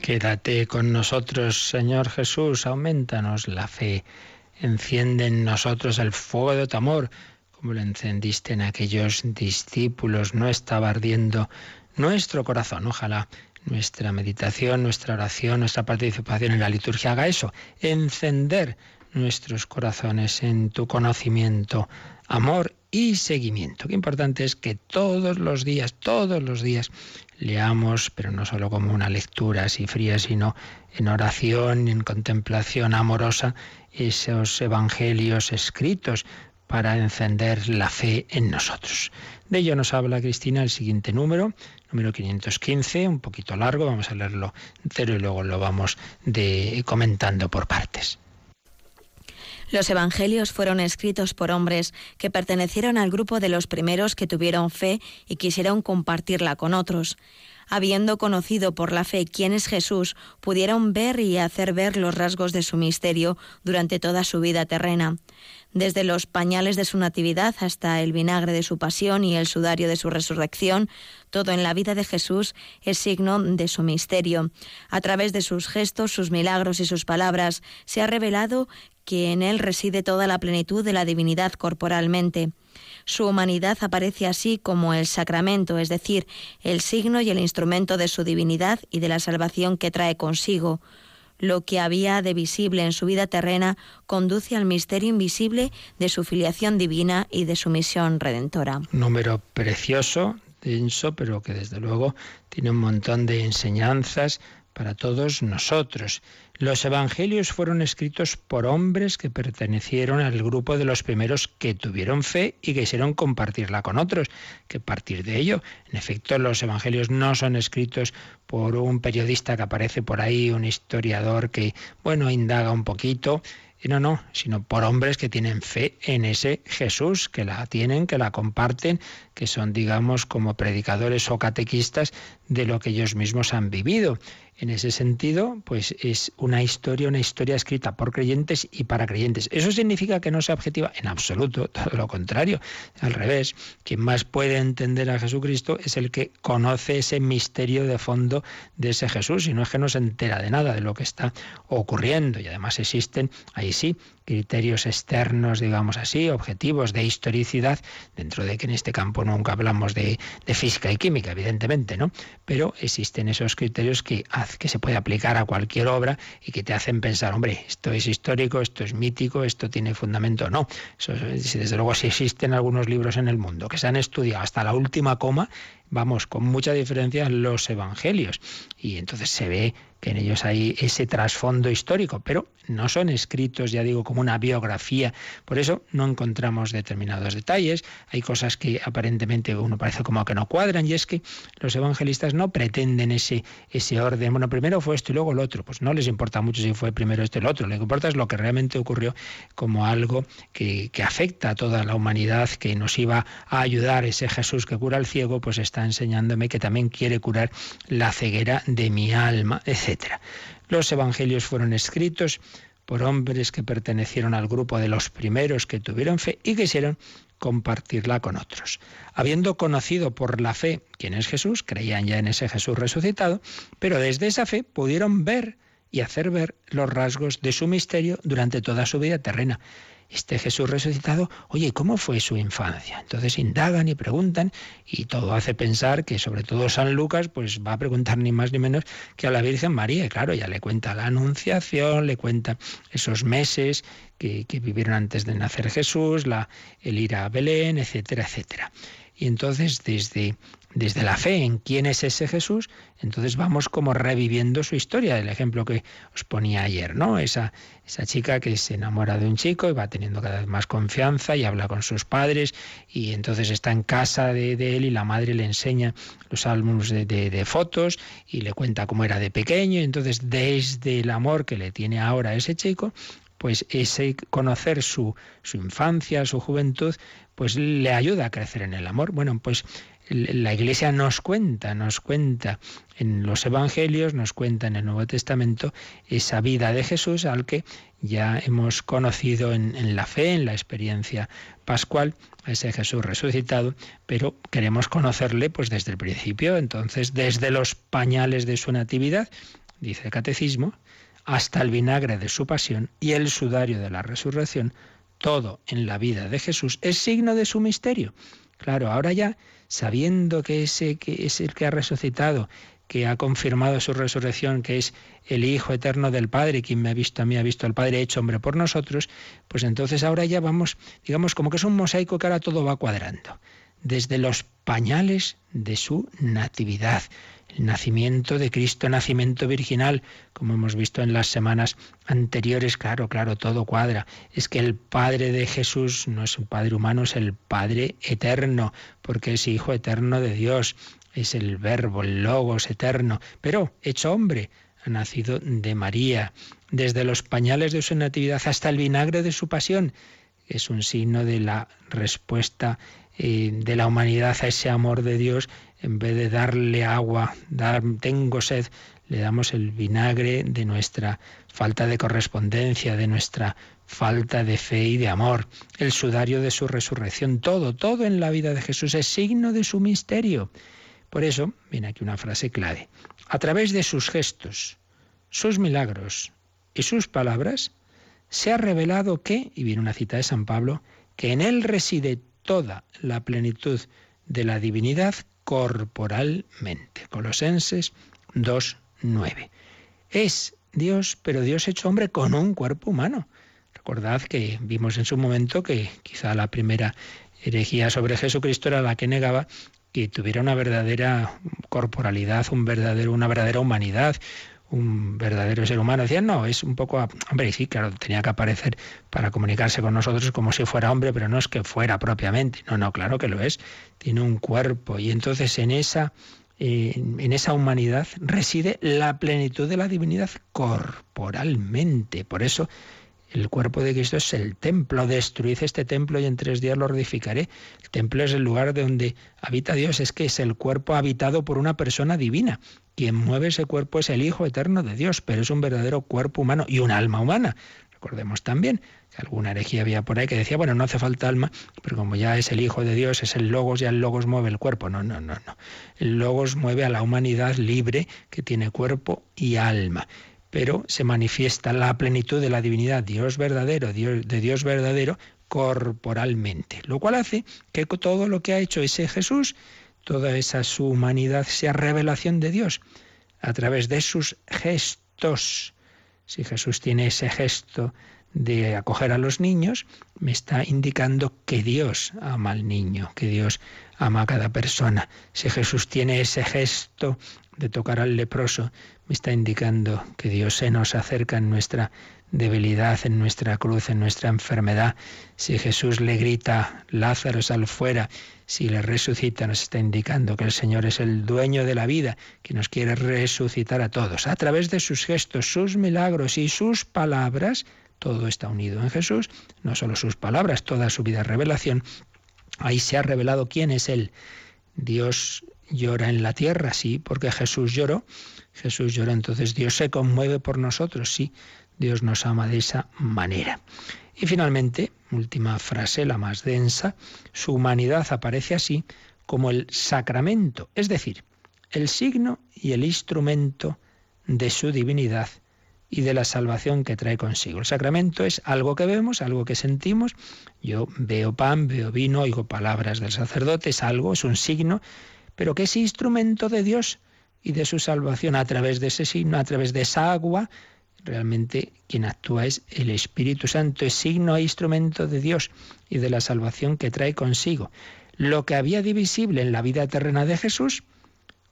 Quédate con nosotros, Señor Jesús, aumentanos la fe, enciende en nosotros el fuego de tu amor, como lo encendiste en aquellos discípulos, no estaba ardiendo nuestro corazón, ojalá nuestra meditación, nuestra oración, nuestra participación en la liturgia haga eso, encender nuestros corazones en tu conocimiento, amor y seguimiento. Qué importante es que todos los días, todos los días, leamos, pero no solo como una lectura así fría, sino en oración, en contemplación amorosa, esos evangelios escritos para encender la fe en nosotros. De ello nos habla Cristina el siguiente número, número 515, un poquito largo, vamos a leerlo entero y luego lo vamos de, comentando por partes. Los evangelios fueron escritos por hombres que pertenecieron al grupo de los primeros que tuvieron fe y quisieron compartirla con otros. Habiendo conocido por la fe quién es Jesús, pudieron ver y hacer ver los rasgos de su misterio durante toda su vida terrena desde los pañales de su natividad hasta el vinagre de su pasión y el sudario de su resurrección, todo en la vida de Jesús es signo de su misterio. A través de sus gestos, sus milagros y sus palabras se ha revelado que en él reside toda la plenitud de la divinidad corporalmente. Su humanidad aparece así como el sacramento, es decir, el signo y el instrumento de su divinidad y de la salvación que trae consigo lo que había de visible en su vida terrena conduce al misterio invisible de su filiación divina y de su misión redentora. Número precioso, denso, pero que desde luego tiene un montón de enseñanzas para todos nosotros. Los evangelios fueron escritos por hombres que pertenecieron al grupo de los primeros que tuvieron fe y quisieron compartirla con otros, que partir de ello. En efecto, los evangelios no son escritos por un periodista que aparece por ahí, un historiador que, bueno, indaga un poquito, no, no, sino por hombres que tienen fe en ese Jesús, que la tienen, que la comparten, que son, digamos, como predicadores o catequistas de lo que ellos mismos han vivido. En ese sentido, pues es una historia, una historia escrita por creyentes y para creyentes. ¿Eso significa que no sea objetiva? En absoluto, todo lo contrario. Al revés, quien más puede entender a Jesucristo es el que conoce ese misterio de fondo de ese Jesús, y no es que no se entera de nada de lo que está ocurriendo. Y además existen, ahí sí, criterios externos, digamos así, objetivos de historicidad, dentro de que en este campo nunca hablamos de, física y química, evidentemente, ¿no? Pero existen esos criterios que, se puede aplicar a cualquier obra y que te hacen pensar, hombre, esto es histórico, esto es mítico, esto tiene fundamento. No, desde luego si existen algunos libros en el mundo que se han estudiado hasta la última coma, vamos, con mucha diferencia los evangelios. Y entonces se ve que en ellos hay ese trasfondo histórico, pero no son escritos, ya digo, como una biografía. Por eso no encontramos determinados detalles. Hay cosas que aparentemente uno parece como que no cuadran, y es que los evangelistas no pretenden ese, ese orden. Bueno, primero fue esto y luego lo otro. Pues no les importa mucho si fue primero esto y lo otro. Lo que importa es lo que realmente ocurrió como algo que, que afecta a toda la humanidad, que nos iba a ayudar. Ese Jesús que cura al ciego, pues está enseñándome que también quiere curar la ceguera de mi alma, etc. Los evangelios fueron escritos por hombres que pertenecieron al grupo de los primeros que tuvieron fe y quisieron compartirla con otros. Habiendo conocido por la fe quién es Jesús, creían ya en ese Jesús resucitado, pero desde esa fe pudieron ver y hacer ver los rasgos de su misterio durante toda su vida terrena este Jesús resucitado, oye, ¿cómo fue su infancia? Entonces indagan y preguntan y todo hace pensar que sobre todo San Lucas pues va a preguntar ni más ni menos que a la Virgen María. Y claro, ya le cuenta la anunciación, le cuenta esos meses que, vivieron antes de nacer Jesús, el ir a Belén, etcétera, etcétera. Y entonces desde desde la fe en quién es ese Jesús, entonces vamos como reviviendo su historia, el ejemplo que os ponía ayer, ¿no? Esa, esa chica que se enamora de un chico y va teniendo cada vez más confianza y habla con sus padres y entonces está en casa de, él y la madre le enseña los álbumes de, de, fotos y le cuenta cómo era de pequeño y entonces desde el amor que le tiene ahora a ese chico, pues ese conocer su, su infancia, su juventud, pues le ayuda a crecer en el amor. Bueno, pues la Iglesia nos cuenta, nos cuenta en los Evangelios, nos cuenta en el Nuevo Testamento esa vida de Jesús al que ya hemos conocido en, la fe, en la experiencia pascual, ese Jesús resucitado, pero queremos conocerle pues desde el principio, entonces desde los pañales de su natividad, dice el catecismo, hasta el vinagre de su pasión y el sudario de la resurrección, todo en la vida de Jesús es signo de su misterio. Claro, ahora ya, sabiendo que ese que es el que ha resucitado, que ha confirmado su resurrección, que es el Hijo eterno del Padre, quien me ha visto a mí, ha visto al Padre hecho hombre por nosotros, pues entonces ahora ya vamos, digamos, como que es un mosaico que ahora todo va cuadrando. Desde los pañales de su natividad, el nacimiento de Cristo, nacimiento virginal, como hemos visto en las semanas anteriores, claro, claro, todo cuadra. Es que el Padre de Jesús no es un Padre humano, es el Padre eterno, porque es Hijo eterno de Dios, es el Verbo, el Logos eterno, pero hecho hombre, ha nacido de María, desde los pañales de su natividad hasta el vinagre de su pasión, es un signo de la respuesta eh, de la humanidad a ese amor de Dios en vez de darle agua, dar, tengo sed, le damos el vinagre de nuestra falta de correspondencia, de nuestra falta de fe y de amor, el sudario de su resurrección, todo, todo en la vida de Jesús es signo de su misterio. Por eso, viene aquí una frase clave, a través de sus gestos, sus milagros y sus palabras, se ha revelado que, y viene una cita de San Pablo, que en él reside toda la plenitud de la divinidad corporalmente. Colosenses 2.9. Es Dios, pero Dios hecho hombre con un cuerpo humano. Recordad que vimos en su momento que quizá la primera herejía sobre Jesucristo era la que negaba que tuviera una verdadera corporalidad, un verdadero, una verdadera humanidad, un verdadero ser humano. Decían, no, es un poco, hombre, sí, claro, tenía que aparecer para comunicarse con nosotros como si fuera hombre, pero no es que fuera propiamente. No, no, claro que lo es. Tiene un cuerpo y entonces en esa eh, en esa humanidad reside la plenitud de la divinidad corporalmente. Por eso el cuerpo de Cristo es el templo. Destruid este templo y en tres días lo reedificaré. El templo es el lugar donde habita Dios. Es que es el cuerpo habitado por una persona divina. Quien mueve ese cuerpo es el Hijo eterno de Dios, pero es un verdadero cuerpo humano y un alma humana. Recordemos también que alguna herejía había por ahí que decía, bueno, no hace falta alma, pero como ya es el Hijo de Dios, es el Logos, ya el Logos mueve el cuerpo. No, no, no, no. El Logos mueve a la humanidad libre que tiene cuerpo y alma pero se manifiesta la plenitud de la divinidad, Dios verdadero, de Dios verdadero, corporalmente, lo cual hace que todo lo que ha hecho ese Jesús, toda esa su humanidad, sea revelación de Dios a través de sus gestos. Si Jesús tiene ese gesto de acoger a los niños, me está indicando que Dios ama al niño, que Dios ama a cada persona. Si Jesús tiene ese gesto de tocar al leproso, me está indicando que Dios se nos acerca en nuestra debilidad, en nuestra cruz, en nuestra enfermedad. Si Jesús le grita, Lázaro sal fuera, si le resucita, nos está indicando que el Señor es el dueño de la vida, que nos quiere resucitar a todos. A través de sus gestos, sus milagros y sus palabras, todo está unido en Jesús, no solo sus palabras, toda su vida revelación. Ahí se ha revelado quién es Él. Dios llora en la tierra, sí, porque Jesús lloró. Jesús lloró, entonces Dios se conmueve por nosotros, sí, Dios nos ama de esa manera. Y finalmente, última frase, la más densa, su humanidad aparece así como el sacramento, es decir, el signo y el instrumento de su divinidad y de la salvación que trae consigo. El sacramento es algo que vemos, algo que sentimos. Yo veo pan, veo vino, oigo palabras del sacerdote, es algo, es un signo, pero que es instrumento de Dios y de su salvación a través de ese signo, a través de esa agua. Realmente quien actúa es el Espíritu Santo, es signo e instrumento de Dios y de la salvación que trae consigo. Lo que había divisible en la vida terrena de Jesús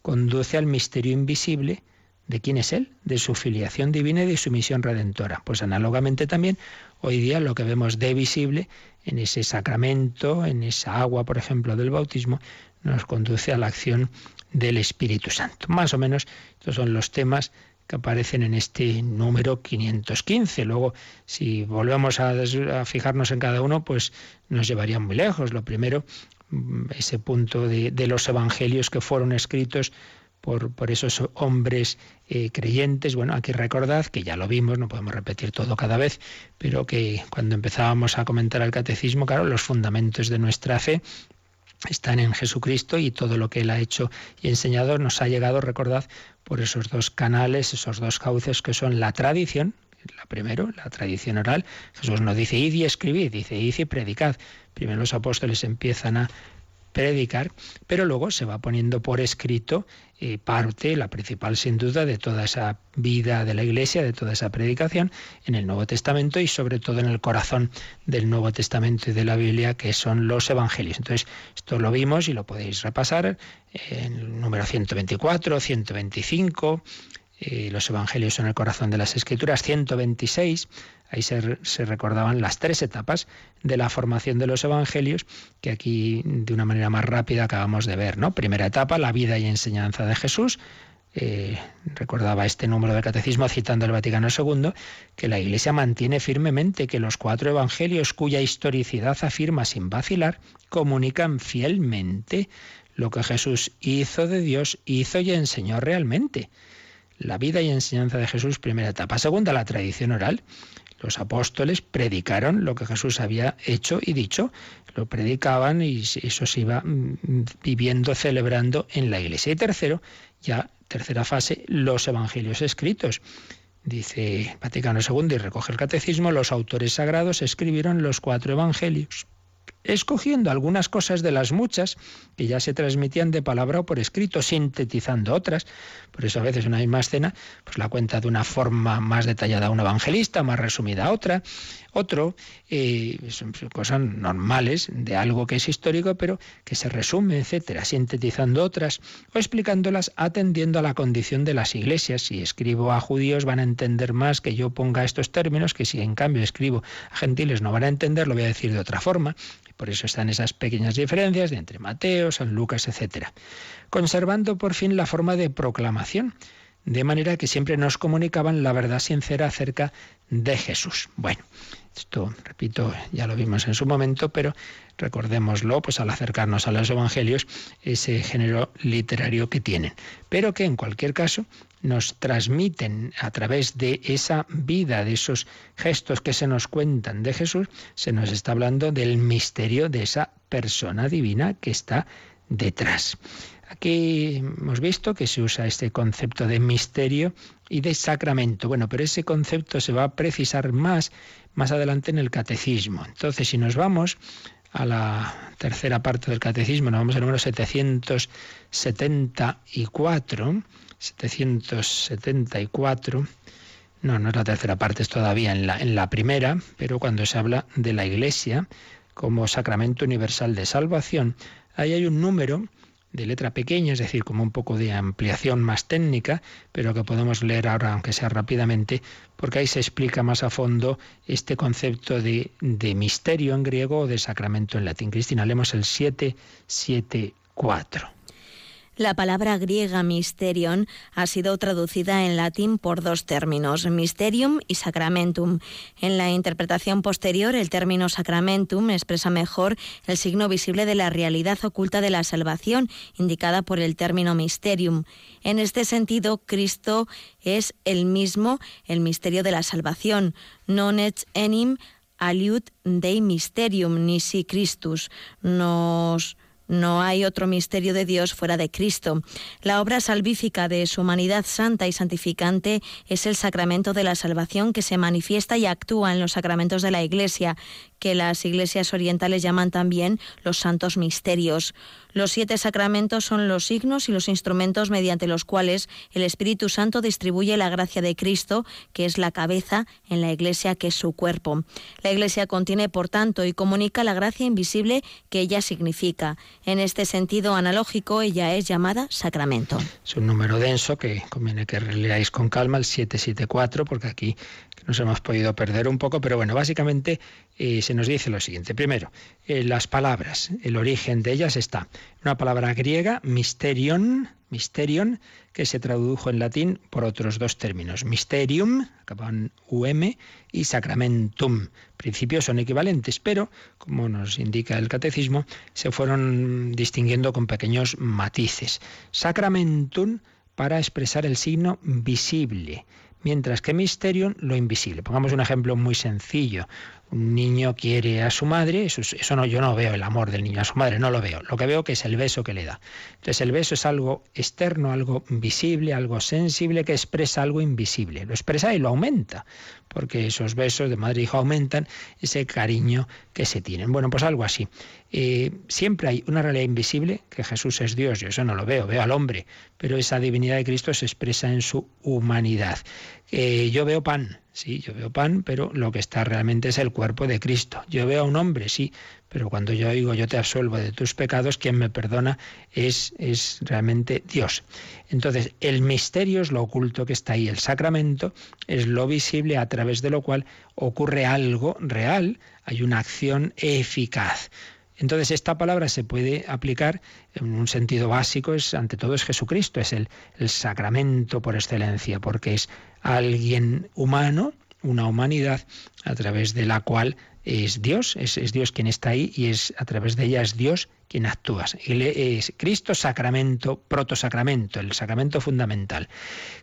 conduce al misterio invisible ¿De quién es Él? De su filiación divina y de su misión redentora. Pues análogamente también hoy día lo que vemos de visible en ese sacramento, en esa agua, por ejemplo, del bautismo, nos conduce a la acción del Espíritu Santo. Más o menos estos son los temas que aparecen en este número 515. Luego, si volvemos a, fijarnos en cada uno, pues nos llevaría muy lejos. Lo primero, mm, ese punto de, de los evangelios que fueron escritos por, esos hombres eh, creyentes. Bueno, aquí recordad que ya lo vimos, no podemos repetir todo cada vez, pero que cuando empezábamos a comentar el catecismo, claro, los fundamentos de nuestra fe están en Jesucristo y todo lo que Él ha hecho y enseñado nos ha llegado, recordad, por esos dos canales, esos dos cauces que son la tradición, la primero, la tradición oral. Jesús no dice id y escribid, dice id y predicad. Primero los apóstoles empiezan a predicar, pero luego se va poniendo por escrito eh, parte, la principal sin duda, de toda esa vida de la Iglesia, de toda esa predicación en el Nuevo Testamento y sobre todo en el corazón del Nuevo Testamento y de la Biblia, que son los Evangelios. Entonces, esto lo vimos y lo podéis repasar en el número 124, 125. Eh, los Evangelios son el corazón de las Escrituras, 126 Ahí se, recordaban las tres etapas de la formación de los evangelios que aquí de una manera más rápida acabamos de ver. ¿no? Primera etapa, la vida y enseñanza de Jesús. Eh, recordaba este número del catecismo citando el Vaticano II, que la Iglesia mantiene firmemente que los cuatro evangelios cuya historicidad afirma sin vacilar, comunican fielmente lo que Jesús hizo de Dios, hizo y enseñó realmente. La vida y enseñanza de Jesús, primera etapa. Segunda, la tradición oral. Los apóstoles predicaron lo que Jesús había hecho y dicho, lo predicaban y eso se iba mm, viviendo, celebrando en la iglesia. Y tercero, ya tercera fase, los evangelios escritos. Dice Vaticano II y recoge el catecismo, los autores sagrados escribieron los cuatro evangelios escogiendo algunas cosas de las muchas que ya se transmitían de palabra o por escrito, sintetizando otras. Por eso a veces una misma escena, pues la cuenta de una forma más detallada un evangelista, más resumida a otra, otro, eh, son cosas normales de algo que es histórico, pero que se resume, etcétera, sintetizando otras o explicándolas atendiendo a la condición de las iglesias. Si escribo a judíos van a entender más que yo ponga estos términos, que si en cambio escribo a gentiles no van a entender, lo voy a decir de otra forma. Por eso están esas pequeñas diferencias de entre Mateo, San Lucas, etc. Conservando por fin la forma de proclamación, de manera que siempre nos comunicaban la verdad sincera acerca de Jesús. Bueno, esto, repito, ya lo vimos en su momento, pero recordémoslo, pues al acercarnos a los evangelios, ese género literario que tienen. Pero que en cualquier caso nos transmiten a través de esa vida, de esos gestos que se nos cuentan de Jesús, se nos está hablando del misterio de esa persona divina que está detrás. Aquí hemos visto que se usa este concepto de misterio y de sacramento. Bueno, pero ese concepto se va a precisar más más adelante en el catecismo. Entonces, si nos vamos a la tercera parte del catecismo, nos vamos al número 774, 774, no, no es la tercera parte, es todavía en la, en la primera, pero cuando se habla de la Iglesia como sacramento universal de salvación, ahí hay un número de letra pequeña, es decir, como un poco de ampliación más técnica, pero que podemos leer ahora, aunque sea rápidamente, porque ahí se explica más a fondo este concepto de, misterio en griego o de sacramento en latín. Cristina, leemos el 774. La palabra griega mysterion ha sido traducida en latín por dos términos, mysterium y sacramentum. En la interpretación posterior, el término sacramentum expresa mejor el signo visible de la realidad oculta de la salvación, indicada por el término mysterium. En este sentido, Cristo es el mismo, el misterio de la salvación. Non et enim aliud dei mysterium nisi Christus. Nos no hay otro misterio de Dios fuera de Cristo. La obra salvífica de su humanidad santa y santificante es el sacramento de la salvación que se manifiesta y actúa en los sacramentos de la Iglesia, que las iglesias orientales llaman también los santos misterios. Los siete sacramentos son los signos y los instrumentos mediante los cuales el Espíritu Santo distribuye la gracia de Cristo, que es la cabeza, en la Iglesia, que es su cuerpo. La Iglesia contiene, por tanto, y comunica la gracia invisible que ella significa. En este sentido analógico, ella es llamada sacramento. Es un número denso que conviene que leáis con calma, el 774, porque aquí nos hemos podido perder un poco, pero bueno, básicamente eh, se nos dice lo siguiente. Primero, eh, las palabras, el origen de ellas está una palabra griega, mysterion, mysterion, que se tradujo en latín por otros dos términos, mysterium, acaban um, y sacramentum. Principios son equivalentes, pero, como nos indica el catecismo, se fueron distinguiendo con pequeños matices. Sacramentum para expresar el signo visible, mientras que mysterium lo invisible. Pongamos un ejemplo muy sencillo un niño quiere a su madre, eso, no, yo no veo el amor del niño a su madre, no lo veo. Lo que veo que es el beso que le da. Entonces el beso es algo externo, algo visible, algo sensible que expresa algo invisible. Lo expresa y lo aumenta, porque esos besos de madre e hijo aumentan ese cariño que se tienen. Bueno, pues algo así. Eh, siempre hay una realidad invisible, que Jesús es Dios, yo eso no lo veo, veo al hombre, pero esa divinidad de Cristo se expresa en su humanidad. Eh, yo veo pan, Sí, yo veo pan, pero lo que está realmente es el cuerpo de Cristo. Yo veo a un hombre, sí, pero cuando yo digo yo te absuelvo de tus pecados, quien me perdona es, es realmente Dios. Entonces, el misterio es lo oculto que está ahí. El sacramento es lo visible a través de lo cual ocurre algo real, hay una acción eficaz. Entonces esta palabra se puede aplicar en un sentido básico, es ante todo es Jesucristo, es el, el sacramento por excelencia, porque es alguien humano, una humanidad a través de la cual es Dios, es, es, Dios quien está ahí y es a través de ella es Dios quien actúa. Es Cristo sacramento, protosacramento, el sacramento fundamental.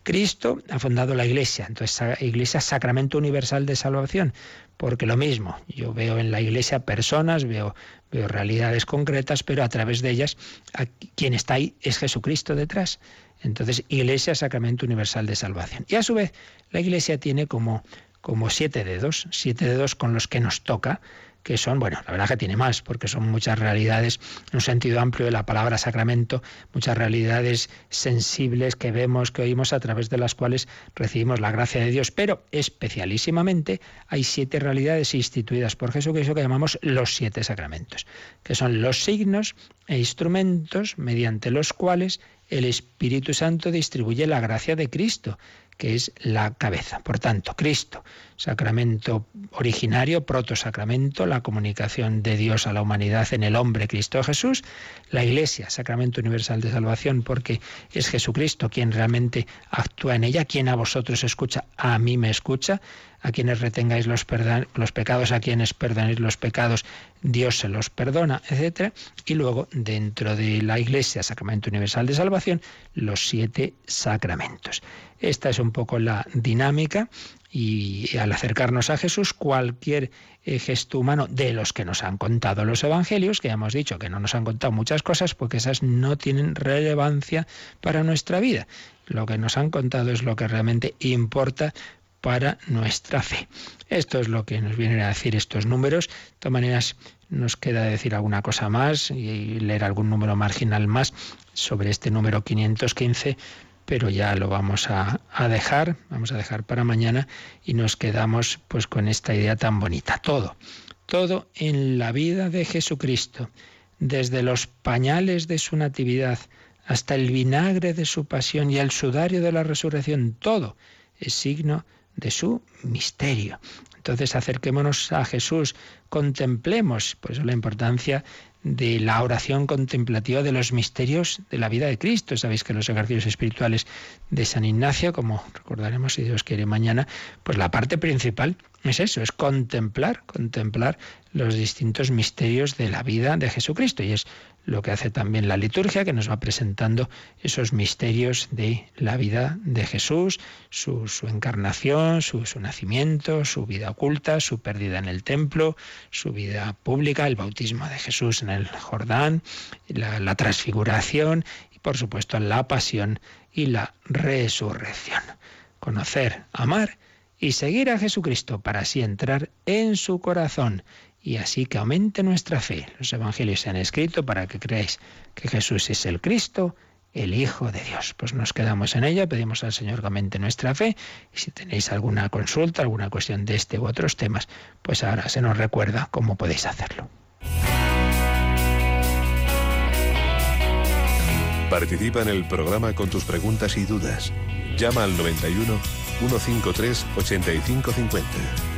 Cristo ha fundado la Iglesia, entonces Iglesia sacramento universal de salvación, porque lo mismo, yo veo en la Iglesia personas, veo, veo realidades concretas, pero a través de ellas quien está ahí es Jesucristo detrás. Entonces, Iglesia, Sacramento Universal de Salvación. Y a su vez, la Iglesia tiene como, como siete dedos, siete dedos con los que nos toca, que son, bueno, la verdad que tiene más, porque son muchas realidades, en un sentido amplio de la palabra sacramento, muchas realidades sensibles que vemos, que oímos, a través de las cuales recibimos la gracia de Dios, pero especialísimamente hay siete realidades instituidas por Jesucristo que llamamos los siete sacramentos, que son los signos e instrumentos mediante los cuales el Espíritu Santo distribuye la gracia de Cristo, que es la cabeza. Por tanto, Cristo, sacramento originario, protosacramento, la comunicación de Dios a la humanidad en el hombre Cristo Jesús, la Iglesia, sacramento universal de salvación, porque es Jesucristo quien realmente actúa en ella, quien a vosotros escucha, a mí me escucha, a quienes retengáis los, los pecados, a quienes perdonéis los pecados, Dios se los perdona, etc. Y luego, dentro de la Iglesia, Sacramento Universal de Salvación, los siete sacramentos. Esta es un poco la dinámica y al acercarnos a Jesús, cualquier eh, gesto humano de los que nos han contado los evangelios, que ya hemos dicho que no nos han contado muchas cosas, porque esas no tienen relevancia para nuestra vida. Lo que nos han contado es lo que realmente importa para nuestra fe. Esto es lo que nos vienen a decir estos números. De todas maneras, nos queda decir alguna cosa más y leer algún número marginal más sobre este número 515, pero ya lo vamos a, dejar, vamos a dejar para mañana y nos quedamos pues con esta idea tan bonita. Todo, todo en la vida de Jesucristo, desde los pañales de su natividad hasta el vinagre de su pasión y el sudario de la resurrección, todo es signo de su misterio. Entonces acerquémonos a Jesús, contemplemos, por eso la importancia de la oración contemplativa de los misterios de la vida de Cristo. Sabéis que los ejercicios espirituales de San Ignacio, como recordaremos si Dios quiere mañana, pues la parte principal es eso, es contemplar, contemplar los distintos misterios de la vida de Jesucristo. Y es lo que hace también la liturgia, que nos va presentando esos misterios de la vida de Jesús, su, encarnación, su, nacimiento, su vida oculta, su pérdida en el templo, su vida pública, el bautismo de Jesús en el Jordán, la, la transfiguración y por supuesto la pasión y la resurrección. Conocer, amar y seguir a Jesucristo para así entrar en su corazón y así que aumente nuestra fe. Los evangelios se han escrito para que creáis que Jesús es el Cristo, el Hijo de Dios. Pues nos quedamos en ella, pedimos al Señor que aumente nuestra fe y si tenéis alguna consulta, alguna cuestión de este u otros temas, pues ahora se nos recuerda cómo podéis hacerlo. Participa en el programa con tus preguntas y dudas. Llama al 91 153 8550.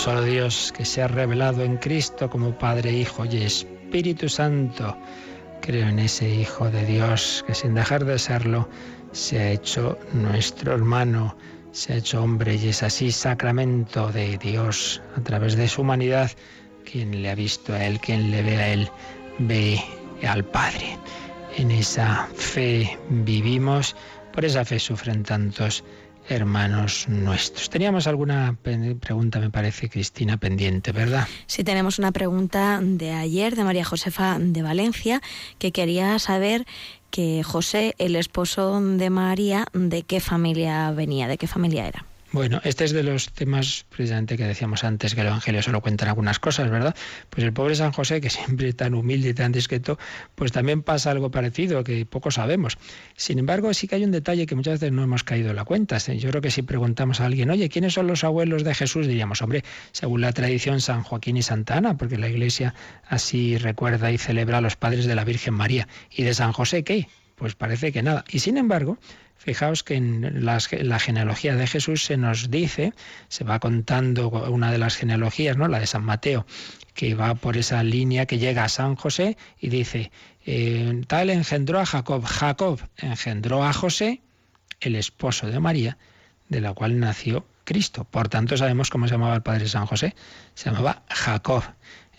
solo Dios que se ha revelado en Cristo como Padre, Hijo y Espíritu Santo. Creo en ese Hijo de Dios que sin dejar de serlo se ha hecho nuestro hermano, se ha hecho hombre y es así sacramento de Dios a través de su humanidad. Quien le ha visto a Él, quien le ve a Él, ve al Padre. En esa fe vivimos, por esa fe sufren tantos hermanos nuestros. Teníamos alguna pregunta, me parece, Cristina, pendiente, ¿verdad? Sí, tenemos una pregunta de ayer de María Josefa de Valencia que quería saber que José, el esposo de María, de qué familia venía, de qué familia era. Bueno, este es de los temas precisamente que decíamos antes, que el Evangelio solo cuentan algunas cosas, ¿verdad? Pues el pobre San José, que siempre tan humilde y tan discreto, pues también pasa algo parecido, que poco sabemos. Sin embargo, sí que hay un detalle que muchas veces no hemos caído en la cuenta. Yo creo que si preguntamos a alguien, oye, ¿quiénes son los abuelos de Jesús? Diríamos, hombre, según la tradición, San Joaquín y Santa Ana, porque la Iglesia así recuerda y celebra a los padres de la Virgen María. ¿Y de San José qué? Pues parece que nada. Y sin embargo, Fijaos que en la genealogía de Jesús se nos dice, se va contando una de las genealogías, ¿no? la de San Mateo, que va por esa línea que llega a San José y dice, eh, tal engendró a Jacob, Jacob engendró a José, el esposo de María, de la cual nació Cristo. Por tanto, sabemos cómo se llamaba el padre de San José, se llamaba Jacob.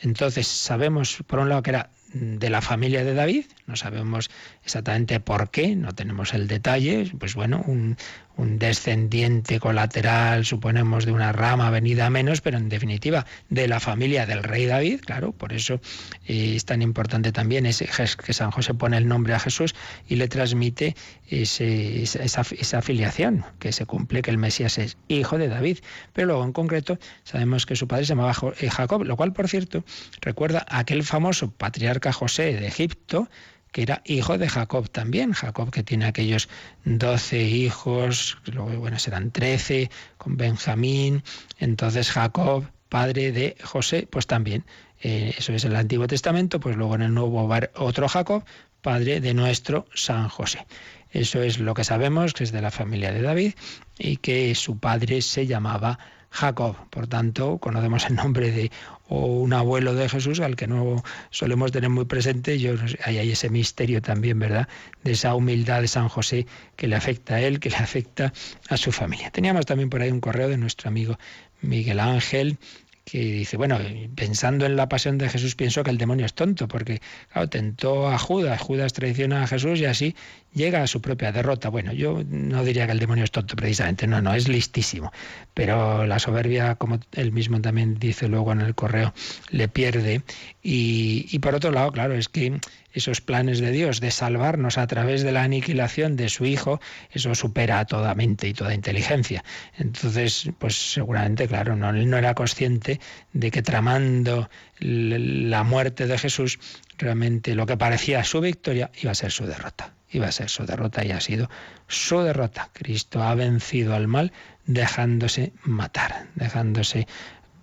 Entonces, sabemos, por un lado, que era de la familia de David, no sabemos exactamente por qué, no tenemos el detalle, pues bueno, un, un descendiente colateral, suponemos, de una rama venida menos, pero en definitiva de la familia del rey David, claro, por eso eh, es tan importante también ese, que San José pone el nombre a Jesús y le transmite ese, esa, esa, filiación, que se cumple, que el Mesías es hijo de David. Pero luego, en concreto, sabemos que su padre se llamaba eh, Jacob, lo cual, por cierto, recuerda a aquel famoso patriarca José de Egipto, que era hijo de Jacob también. Jacob que tiene aquellos doce hijos, luego bueno, serán trece, con Benjamín. Entonces Jacob, padre de José, pues también. eh, eso es el Antiguo Testamento, pues luego en el Nuevo otro Jacob, padre de nuestro San José. Eso es lo que sabemos, que es de la familia de David y que su padre se llamaba Jacob. Por tanto, conocemos el nombre de un abuelo de Jesús al que no solemos tener muy presente. Yo, hay, hay ese misterio también, ¿verdad? De esa humildad de San José que le afecta a él, que le afecta a su familia. Teníamos también por ahí un correo de nuestro amigo Miguel Ángel que dice, bueno, pensando en la pasión de Jesús pienso que el demonio es tonto, porque claro, tentó a Judas, Judas traiciona a Jesús y así llega a su propia derrota. Bueno, yo no diría que el demonio es tonto precisamente, no, no, es listísimo, pero la soberbia, como él mismo también dice luego en el correo, le pierde. Y, y por otro lado, claro, es que esos planes de Dios de salvarnos a través de la aniquilación de su Hijo, eso supera a toda mente y toda inteligencia. Entonces, pues seguramente, claro, no, no era consciente de que tramando la muerte de Jesús, realmente lo que parecía su victoria iba a ser su derrota. Iba a ser su derrota y ha sido su derrota. Cristo ha vencido al mal dejándose matar, dejándose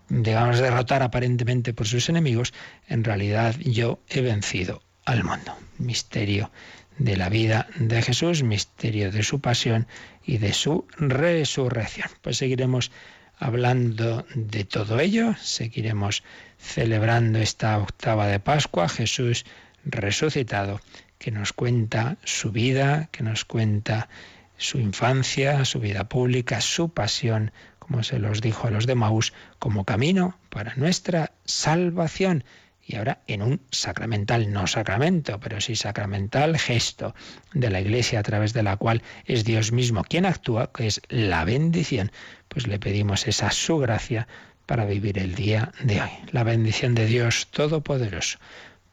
digamos, derrotar aparentemente por sus enemigos, en realidad yo he vencido al mundo. Misterio de la vida de Jesús, misterio de su pasión y de su resurrección. Pues seguiremos hablando de todo ello, seguiremos celebrando esta octava de Pascua, Jesús resucitado, que nos cuenta su vida, que nos cuenta su infancia, su vida pública, su pasión, como se los dijo a los de Maús, como camino para nuestra salvación y ahora en un sacramental, no sacramento, pero sí sacramental gesto de la Iglesia a través de la cual es Dios mismo quien actúa, que es la bendición, pues le pedimos esa su gracia para vivir el día de hoy. La bendición de Dios Todopoderoso,